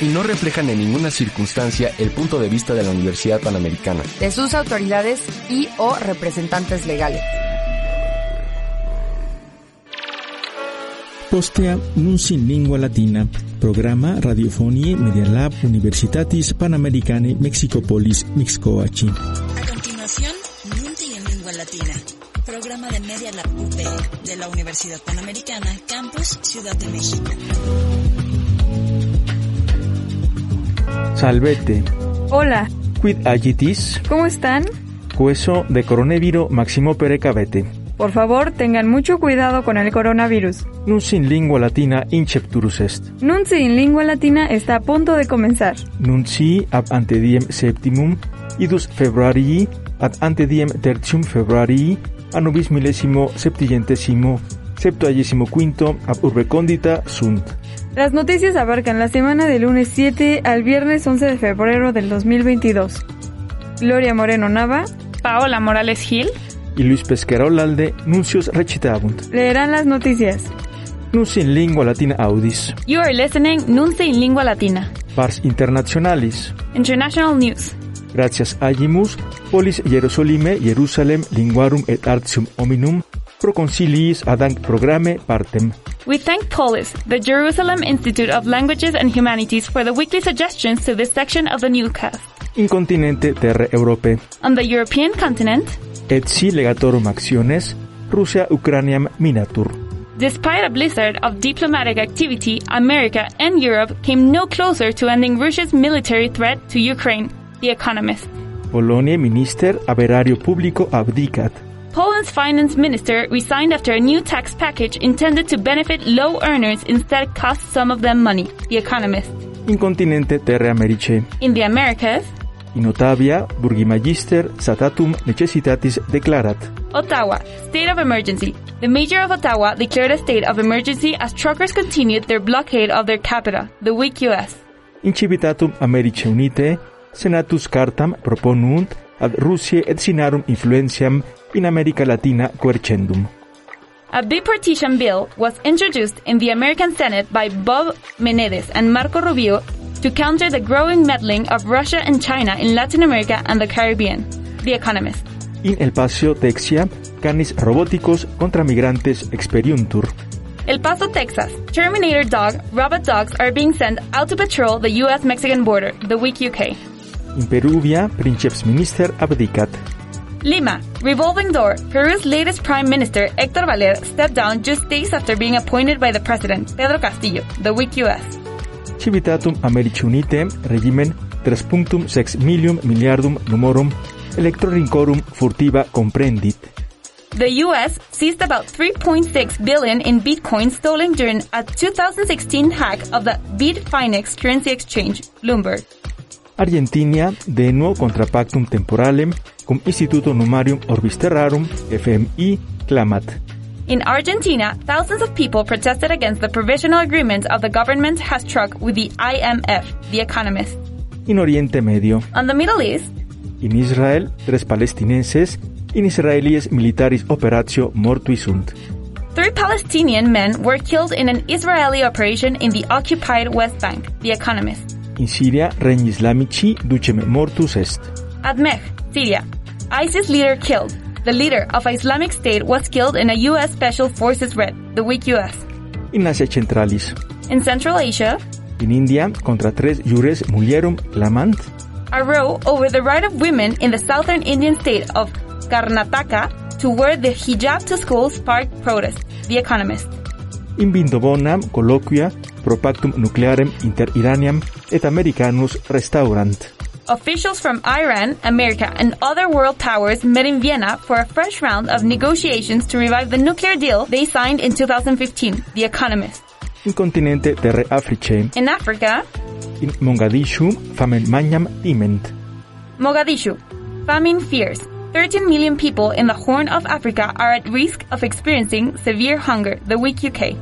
Y no reflejan en ninguna circunstancia el punto de vista de la Universidad Panamericana. De sus autoridades y o representantes legales. Postea Nunci Lingua Latina, programa Radiofonie Media Lab Universitatis Panamericane Mexicopolis Mixcoachi. A continuación, Nunci en Lingua Latina, programa de Media Lab UP de la Universidad Panamericana, Campus Ciudad de México. Salvete. Hola, Quid agitis? ¿cómo están? Hueso de coroneviro maximo perecavete. Por favor, tengan mucho cuidado con el coronavirus. Nunci in lingua latina incepturus est. Nunci in lingua latina está a punto de comenzar. Nunci ab ante diem septimum idus februarii ad ante diem tertium februarii annubis millesimo septillentesimo septuagesimo quinto ab urbe condita sunt. Las noticias abarcan la semana del lunes 7 al viernes 11 de febrero del 2022. Gloria Moreno Nava Paola Morales Gil, Y Luis Pesquera Olalde nuncios recitabunt. leerán las noticias. Nunci in lingua latina audis. you are listening Nunce in Lingua Latina, Pars internationalis. International News. Gratias agimus, polis Hierosolime, Jerusalem, linguarum et artium hominum, pro conciliis adanc programme partem. We thank Polis, the Jerusalem Institute of Languages and Humanities, for the weekly suggestions to this section of the newscast. In continente terre Europe, On the European continent, et si legatorum actiones, Russia Ucraniam minatur. despite a blizzard of diplomatic activity, America and Europe came no closer to ending Russia's military threat to Ukraine. The Economist. Polonie minister averario publico abdicat. Poland's finance minister resigned after a new tax package intended to benefit low earners instead cost some of them money. The Economist. In continente terre Americe, In the Americas, in Otavia burgimagister satatum necessitatis declarat. Ottawa, state of emergency. The mayor of Ottawa declared a state of emergency as truckers continued their blockade of their capital, the weak U.S. Incivitatum Americe Unite, senatus cartam proponunt ad Russiae et sinarum influentiam in America Latina quercendum. A bipartisan bill was introduced in the American Senate by Bob Menendez and Marco Rubio to counter the growing meddling of Russia and China in Latin America and the Caribbean. The Economist. In El Paso, Texia, canis roboticos contra migrantes experiuntur. El Paso, Texas. Terminator dog, robot dogs are being sent out to patrol the U.S.-Mexican border, the weak UK. In Peruvia, princeps minister abdicat. Lima, revolving door. Peru's latest prime minister, Héctor Valer, stepped down just days after being appointed by the president, Pedro Castillo, the weak U.S. Civitatum Americi Unite, regimen 3.6 milium miliardum numorum electrorincorum furtiva comprendit. The U.S. seized about 3.6 billion in Bitcoin stolen during a 2016 hack of the Bitfinex currency exchange, Bloomberg. Argentina, de nuo contra pactum temporalem cum instituto numarium orbis terrarum FMI clamat. In Argentina, thousands of people protested against the provisional agreement of the government has struck with the IMF, The Economist. In Oriente Medio, On the Middle East, in Israel, tres palestinenses, in Israelies militaris operatio mortui sunt. three Palestinian men were killed in an Israeli operation in the occupied West Bank, The Economist. In Siria, regni islamici ducem mortus est. At Mech, Syria, ISIS leader killed. The leader of Islamic State was killed in a U.S. Special Forces raid, the weak U.S. In Asia Centralis, In Central Asia, in India, contra tres jures mulierum clamant. a row over the right of women in the southern Indian state of Karnataka to wear the hijab to school sparked protest. The Economist. In Vindobonam colloquia pro pactum nuclearem inter Iraniam et Americanus restaurant. Officials from Iran, America, and other world powers met in Vienna for a fresh round of negotiations to revive the nuclear deal they signed in 2015, The Economist. In continente terre Africae, In Africa, in Mogadishu famen magnam timent. Mogadishu. famine fears. 13 million people in the Horn of Africa are at risk of experiencing severe hunger, the week UK.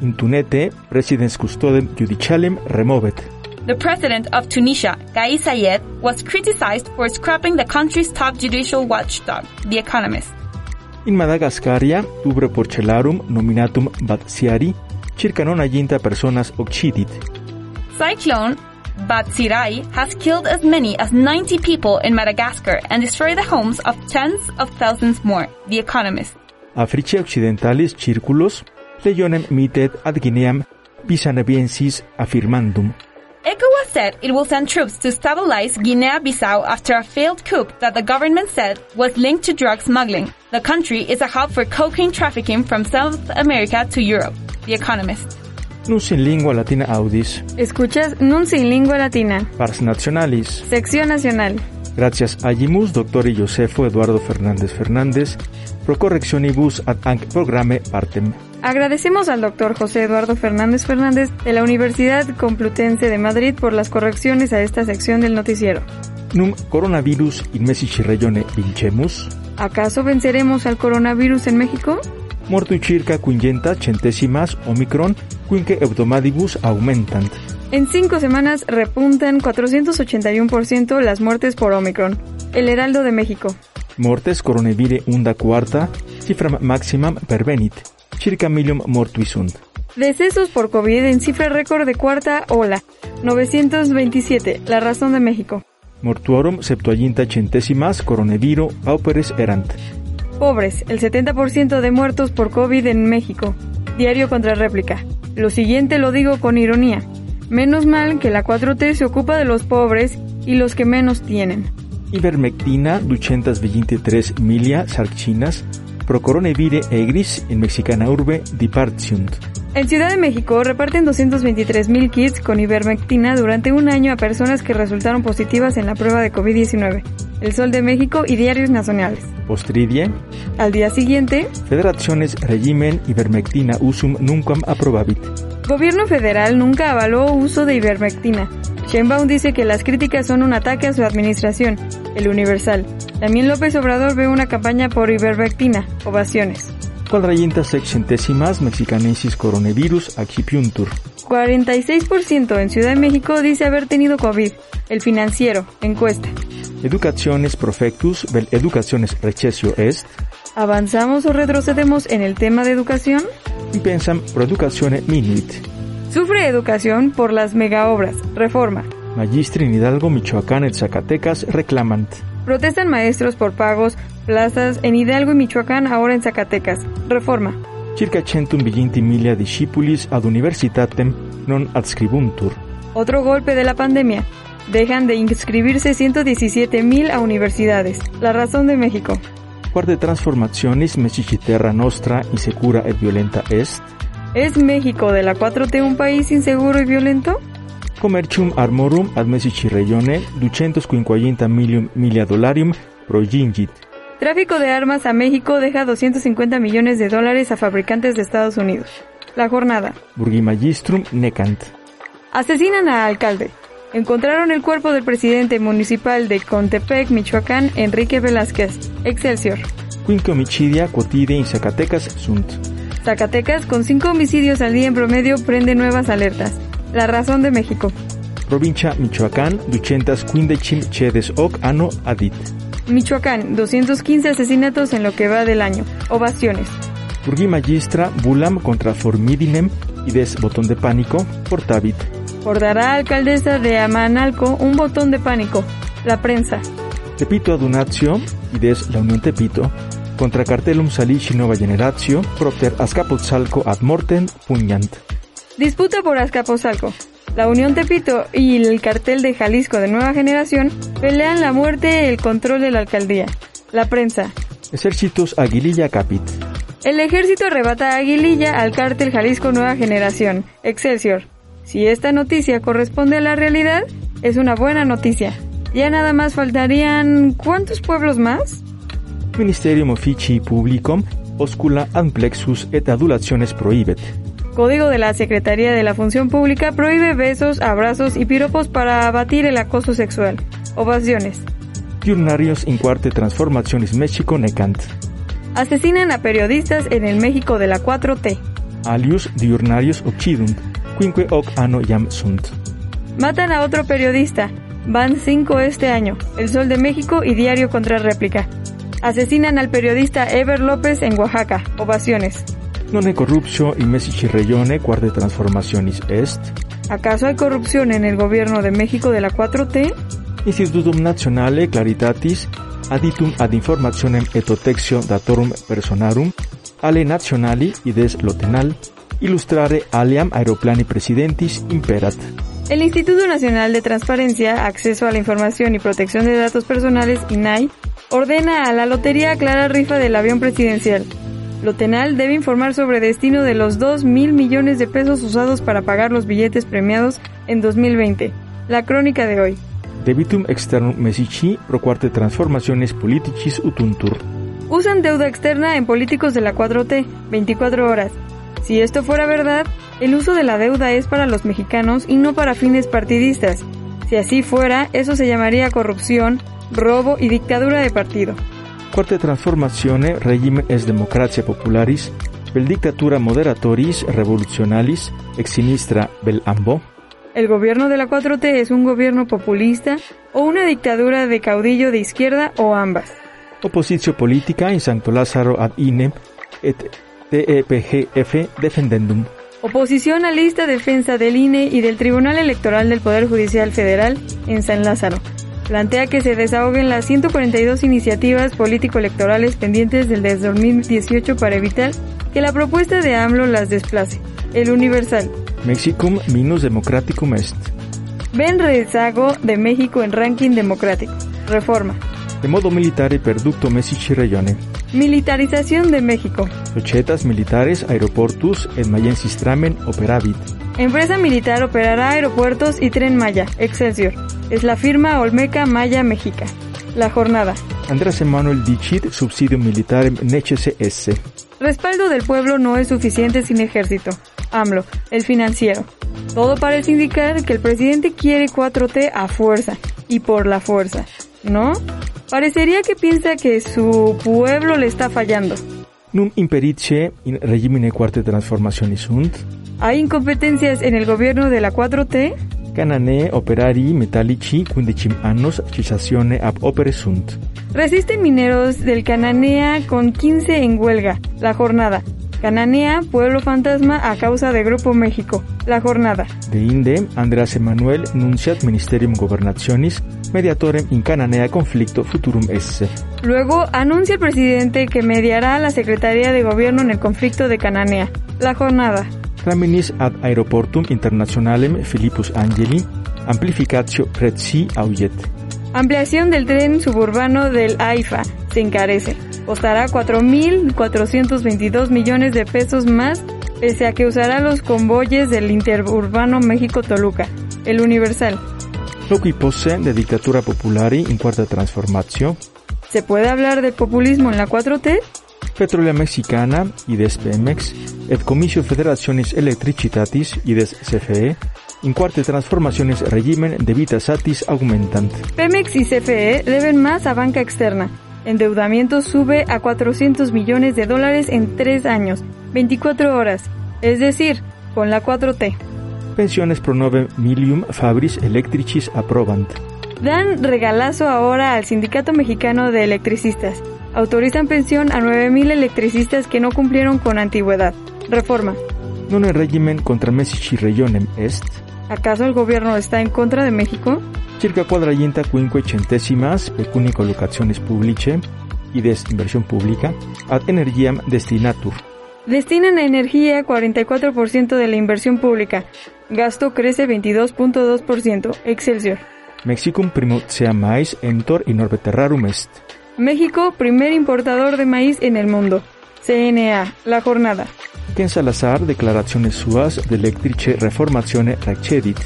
Intunete, presidens custodem judicialem removet. The president of Tunisia, Kais Saied, was criticized for scrapping the country's top judicial watchdog, The Economist. In Madagascaria, tubre porcelarum nominatum Batsiari, circa nonagenta personas occidit. Cyclone Batsirai has killed as many as 90 people in Madagascar and destroyed the homes of tens of thousands more, The Economist. Africae occidentalis circulos, legionem mitet ad Guineam Pisanabiensis affirmandum. ECOWAS said it will send troops to stabilize Guinea-Bissau after a failed coup that the government said was linked to drug smuggling. The country is a hub for cocaine trafficking from South America to Europe. The Economist. Nunc in lingua latina audis, Escuchas Nunci en Lingua Latina, pars nationalis. sección nacional. Gracias agimus doctori Josefo Eduardo Fernández Fernández, pro correctionibus ad anc programe partem. Agradecemos al doctor José Eduardo Fernández Fernández de la Universidad Complutense de Madrid por las correcciones a esta sección del noticiero. Num coronavirus in Messici regione vincemus, ¿Acaso venceremos al coronavirus en México? mortui circa quingenta centesimas omicron, quinque hebdomadibus aumentant. En cinco semanas repuntan 481% las muertes por Omicron. El Heraldo de México. Mortes coronavire unda quarta, cifram maximam pervenit, circa milium mortui sunt. Decesos por COVID en cifra récord de cuarta ola. 927. La razón de México. Mortuorum septuaginta centesimas coronaviro pauperes erant. Pobres. El 70% de muertos por COVID en México. Diario contra réplica. Lo siguiente lo digo con ironía. Menos mal que la 4T se ocupa de los pobres y los que menos tienen. Ivermectina 223 milia sarcinas pro coronavire egris in mexicana urbe dipartiunt. En Ciudad de México reparten 223.000 kits con ivermectina durante un año a personas que resultaron positivas en la prueba de COVID-19. El Sol de México y diarios nacionales. Postridie, Al día siguiente, federationes regimen ivermectina usum nunquam approbabit. Gobierno federal nunca avaló uso de ivermectina. Sheinbaum dice que las críticas son un ataque a su administración. El Universal. También López Obrador ve una campaña por ivermectina. Ovaciones. Quadraginta sexcentesimas mexicanensis coronavirus accipiuntur. 46% en Ciudad de México dice haber tenido COVID. El financiero. Encuesta. Educationes profectus vel educationes recessio est, ¿Avanzamos o retrocedemos en el tema de educación? pensam pro educatione minuit. Sufre educación por las megaobras. Reforma. Magistri in Hidalgo, Michoacán et Zacatecas reclamant. Protestan maestros por pagos, plazas en Hidalgo y Michoacán, ahora en Zacatecas. Reforma. Circa centum viginti milia discipulis ad universitatem non adscribuntur. Otro golpe de la pandemia. Dejan de inscribirse 117 mil a universidades. La razón de México. Quarte transformationis messici terra nostra insecura et violenta est, ¿Es México de la 4T un país inseguro y violento? commercium armorum ad messici regione 250 milium milia dollarium progingit. Tráfico de armas a México deja 250 millones de dólares a fabricantes de Estados Unidos. La jornada. Burgimagistrum necant. Asesinan a alcalde. Encontraron el cuerpo del presidente municipal de Contepec, Michoacán, Enrique Velázquez. Excelsior. Quinque homicidia quotide in Zacatecas sunt. Zacatecas, con cinco homicidios al día en promedio, prende nuevas alertas. La razón de México. Provincia Michoacán, 215 cedes hoc anno adit. Michoacán, 215 asesinatos en lo que va del año. Ovaciones. Burgi magistra bulam contra formidinem ides botón de pánico portabit. Ordará alcaldesa de Amanalco un botón de pánico. La prensa. Tepito adunatio ides la Unión Tepito contra cartelum salici nova generatio propter Azcapotzalco ad mortem pugnant. Disputa por Azcapotzalco. La Unión Tepito y el cartel de Jalisco de Nueva Generación pelean la muerte y el control de la alcaldía. La prensa. Exercitus Aguililla capit. El ejército arrebata a Aguililla al cártel Jalisco Nueva Generación. Excelsior. Si esta noticia corresponde a la realidad, es una buena noticia. Ya nada más faltarían... ¿Cuántos pueblos más? Ministerium officii publicum oscula amplexus et adulationes prohibet. Código de la Secretaría de la Función Pública prohíbe besos, abrazos y piropos para abatir el acoso sexual. Ovaciones. Diurnarios in Cuarte Transformaciones México Necant. Asesinan a periodistas en el México de la 4T. Alius diurnarios occidunt, quinque hoc anno jam sunt. Matan a otro periodista. Van cinco este año. El Sol de México y Diario Contra Réplica. Asesinan al periodista Ever López en Oaxaca. Ovaciones. Non è corruptio in Messici Regione Quarte Transformaciones Est. ¿Acaso hay corrupción en el gobierno de México de la 4T? Institutum Nationale Claritatis aditum ad informationem etotexio datorum personarum ale nationali ides lotenal illustrare aliam aeroplani presidentis imperat. El Instituto Nacional de Transparencia, Acceso a la Información y Protección de Datos Personales, INAI, ordena a la Lotería aclarar rifa del avión presidencial. Lotenal debe informar sobre destino de los 2 mil millones de pesos usados para pagar los billetes premiados en 2020. La crónica de hoy. Debitum externum mesici pro quarte transformaciones politicis utuntur. Usan deuda externa en políticos de la 4T, 24 horas. Si esto fuera verdad, el uso de la deuda es para los mexicanos y no para fines partidistas. Si así fuera, eso se llamaría corrupción, robo y dictadura de partido. Quarte transformazione regime es democratia popularis, vel dictatura moderatoris revolutionalis, ex sinistra vel ambo. El gobierno de la 4T es un gobierno populista o una dictadura de caudillo de izquierda o ambas. Oppositio politica in Sancto Lázaro ad inem et DEPGF defendendum. Oposición a lista defensa del INE y del Tribunal Electoral del Poder Judicial Federal en San Lázaro. Plantea que se desahoguen las 142 iniciativas político-electorales pendientes del desde 2018 para evitar que la propuesta de AMLO las desplace. El Universal. Mexicum minus democraticum est. Ven rezago de México en ranking democrático. Reforma. De modo militare perducto Messici Regione. Militarización de México. Societas militares aeroportus et maiensis tramen operavit. Empresa militar operará aeropuertos y tren Maya. Excelsior. Es la firma Olmeca Maya Mexica. La jornada. Andrés Emanuel dicit subsidium militarem necesse esse. Respaldo del pueblo no es suficiente sin ejército. AMLO, el financiero. Todo parece indicar que el presidente quiere 4T a fuerza y por la fuerza, ¿no? Parecería que piensa que su pueblo le está fallando. Num imperice in regimine quarte transformationis sunt. ¿Hay incompetencias en el gobierno de la 4T? Cananee operari metallici quindicim annos cessazione ab opere sunt. Resisten mineros del Cananea con 15 en huelga. La jornada. Cananea, pueblo fantasma a causa de Grupo México. La jornada. De inde, Andreas Emanuel nunciat ministerium gobernationis mediatorem in Cananea conflicto futurum esse. Luego anuncia el presidente que mediará la Secretaría de Gobierno en el conflicto de Cananea. La jornada. Traminis ad aeroportum internationalem Philippus Angeli amplificatio prezzi auget. Ampliación del tren suburbano del AIFA se encarece. Costará 4.422 millones de pesos más, pese a que usará los convoyes del interurbano México-Toluca. El Universal. Loqui posse de dictatura populari in quarta transformatio. ¿Se puede hablar de populismo en la 4T? Petrolea Mexicana, IDES Pemex, et Comisio Federationis Electricitatis, IDES CFE, in quarte transformaciones regimen de vita satis aumentant. Pemex y CFE deben más a banca externa. Endeudamiento sube a 400 millones de dólares en tres años, 24 horas, es decir, con la 4T. Pensiones pro nove milium fabris electricis aprobant. Dan regalazo ahora al Sindicato Mexicano de Electricistas. Autorizan pensión a 9.000 electricistas que no cumplieron con antigüedad. Reforma. Non regimen contra Messici Regionem est, ¿Acaso el gobierno está en contra de México? circa quadraginta quinque centesimas pecuni collocationes publice, ides inversión pública, ad energiam destinatur. Destinan a energía 44% de la inversión pública. Gasto crece 22.2%. Excelsior. Mexicum primum sea mais entor in orbe terrarum est. México, primer importador de maíz en el mundo. CNA, la jornada. Ken Salazar declaraciones suas de electrice reformazione recedit.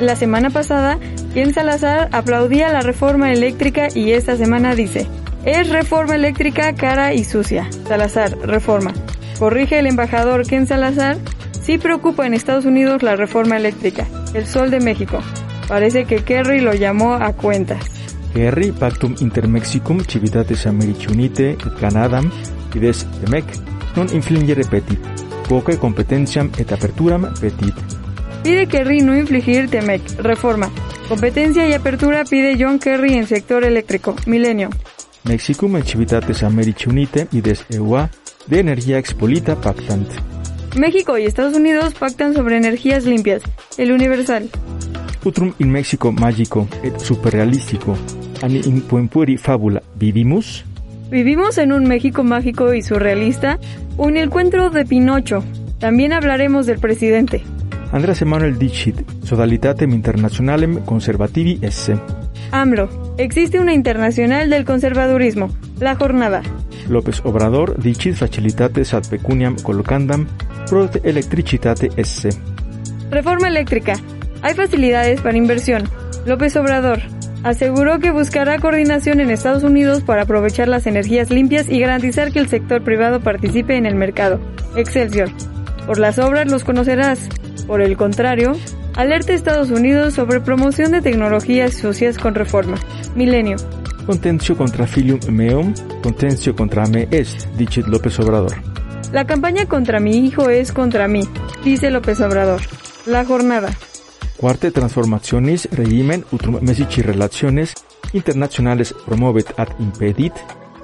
La semana pasada, Ken Salazar aplaudía la reforma eléctrica y esta semana dice, es reforma eléctrica cara y sucia. Salazar, reforma. Corrige el embajador Ken Salazar, sí preocupa en Estados Unidos la reforma eléctrica. El Sol de México. Parece que Kerry lo llamó a cuentas. Kerry Pactum Intermexicum Civitates Americi Unite et Canadam ides Temec non infligere petit, quoque competentiam et aperturam petit. Pide Kerry no infligir Temec, reforma. Competencia y apertura pide John Kerry en sector eléctrico, milenio. Mexicum et Civitates Americi Unite ides EUA de energía expolita pactant. México y Estados Unidos pactan sobre energías limpias, el universal. Utrum in Mexico mágico et superrealístico, ani fábula, ¿vivimus? Vivimos en un México mágico y surrealista, o en el cuento de Pinocho. También hablaremos del presidente. Andrés Emanuel dicit, sodalitatem internationalem conservativi esse. AMLO. Existe una internacional del conservadurismo. La jornada. López Obrador dicit facilitates ad pecuniam collocandam pro electricitate esse. Reforma eléctrica. Hay facilidades para inversión. López Obrador aseguró que buscará coordinación en Estados Unidos para aprovechar las energías limpias y garantizar que el sector privado participe en el mercado. Excelsior. Por las obras los conocerás. Por el contrario, alerta Estados Unidos sobre promoción de tecnologías socias con reforma. Milenio. Contencio contra filium meum, contencio contra me est, dicit López Obrador. La campaña contra mi hijo es contra mí, dice López Obrador. La jornada. Cuarte transformaciones regimen utrum mesici relaciones internacionales promovet ad impedit.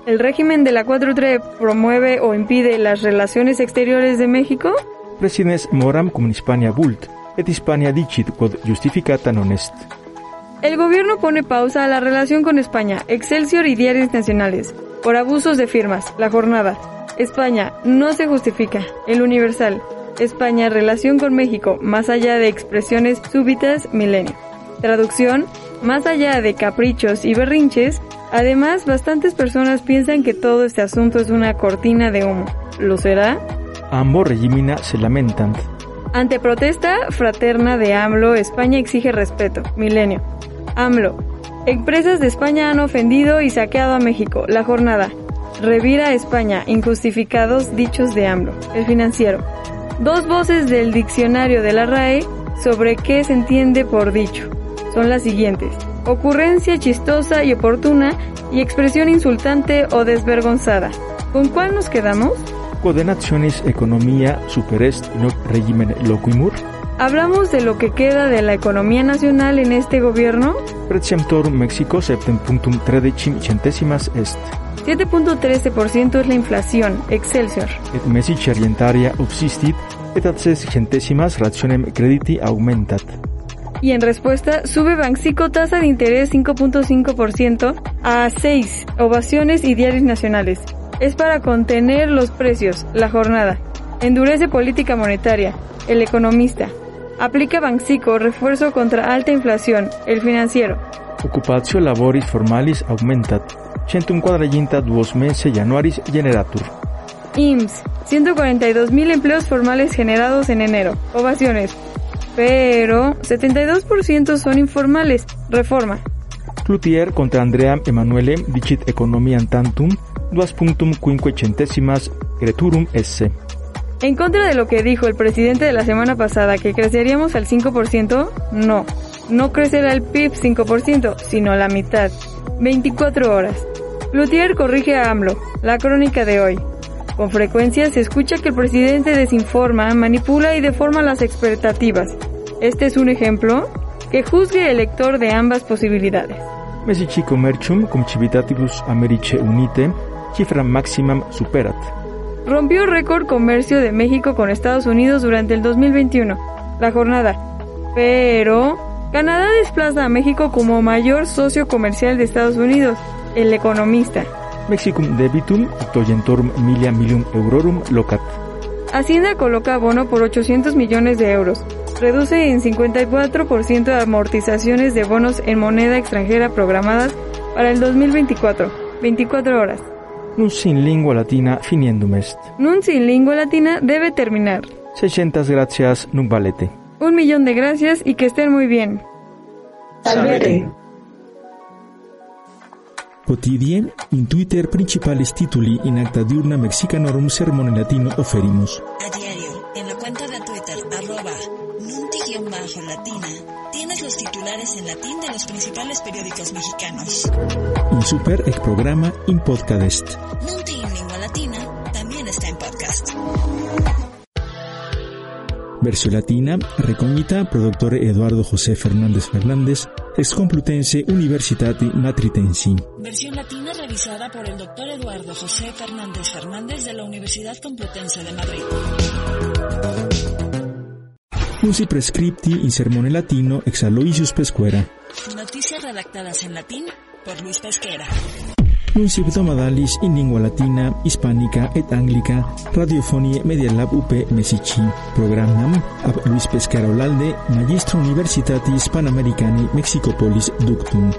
¿El régimen de la 4-3 promueve o impide las relaciones exteriores de México? Presidens moram cum Hispania vult, et Hispania dicit quod justificata non est. El gobierno pone pausa a la relación con España, Excelsior y diarios nacionales, por abusos de firmas, la jornada. España no se justifica, el Universal. España, relación con México, más allá de expresiones súbitas, milenio. Traducción, más allá de caprichos y berrinches, además bastantes personas piensan que todo este asunto es una cortina de humo. ¿Lo será? Ambos regimina se lamentan. Ante protesta fraterna de AMLO, España exige respeto. Milenio. AMLO. Empresas de España han ofendido y saqueado a México. La jornada. Revira España. Injustificados dichos de AMLO. El financiero. Dos voces del diccionario de la RAE sobre qué se entiende por dicho. Son las siguientes. Ocurrencia chistosa y oportuna y expresión insultante o desvergonzada. ¿Con cuál nos quedamos? Codenationis economía superest noc regimen loquimur. ¿Hablamos de lo que queda de la economía nacional en este gobierno? Centésimas est. 7.13% es la inflación, Excelsior. Et mesici orientaria obsistit, et ad ses centésimas rationem crediti aumentat. Y en respuesta, sube Banxico tasa de interés 5.5% a 6 ovaciones y diarios nacionales. Es para contener los precios, la jornada. Endurece política monetaria, el economista. Aplica Banxico refuerzo contra alta inflación, el financiero. Occupatio laboris formalis aumentat. Centum quadraginta duos mense januaris generatur. IMSS, 142 mil empleos formales generados en enero. Ovaciones. Pero 72% son informales. Reforma. Cloutier contra Andrea Emanuele dicit economiam tantum, duas punctum quinque centésimas creturum esse. En contra de lo que dijo el presidente de la semana pasada, que creceríamos al 5%, no. No crecerá el PIB 5%, sino la mitad. 24 horas. Cloutier corrige a AMLO, la crónica de hoy. Con frecuencia se escucha que el presidente desinforma, manipula y deforma las expectativas. Este es un ejemplo que juzgue el lector de ambas posibilidades. Mesici commercium cum civitatibus Americe unite cifra maximam superat. Rompió récord comercio de México con Estados Unidos durante el 2021, la jornada. Pero Canadá desplaza a México como mayor socio comercial de Estados Unidos, el economista. Mexicum debitum octogentorum milia milium eurorum locat. Hacienda coloca bono por 800 millones de euros. Reduce en 54% amortizaciones de bonos en moneda extranjera programadas para el 2024. 24 horas. Nunc in lingua latina finiendum est. Nunc in lingua latina debe terminar. 600 gracias nunc valete. Un millón de gracias y que estén muy bien. Salvete. Quotidien, in Twitter principales tituli in acta diurna mexicanorum sermone latino oferimus. A diario, en la cuenta de Twitter, arroba nunti-latina, tienes los titulares en latín de los principales periódicos mexicanos. Un super el programa in podcast. Nunti en lengua latina también está en podcast. Versión latina, recognita produttore Eduardo José Fernández Fernández, ex Complutense Universitati Matritensi. Versión latina revisada por el doctor Eduardo José Fernández Fernández de la Universidad Complutense de Madrid. Usi prescripti in sermone latino ex Aloysius Pescuera. Noticias redactadas en latín por Luis Pesquera. Nuncip domadalis in lingua latina, hispánica et anglica, radiofonie Media Lab UP Mesici. Programam ab Luis Pesquera Olalde, Magistro Universitatis Panamericani Mexicopolis Ductum.